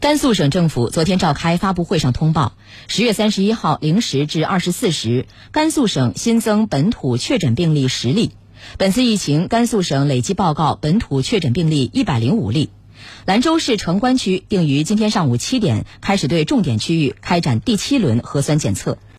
甘肃省政府昨天召开发布会上通报十月三十一号零时至二十四时甘肃省新增本土确诊病例十例。本次疫情甘肃省累计报告本土确诊病例一百零五例。兰州市城关区定于今天上午七点开始对重点区域开展第七轮核酸检测。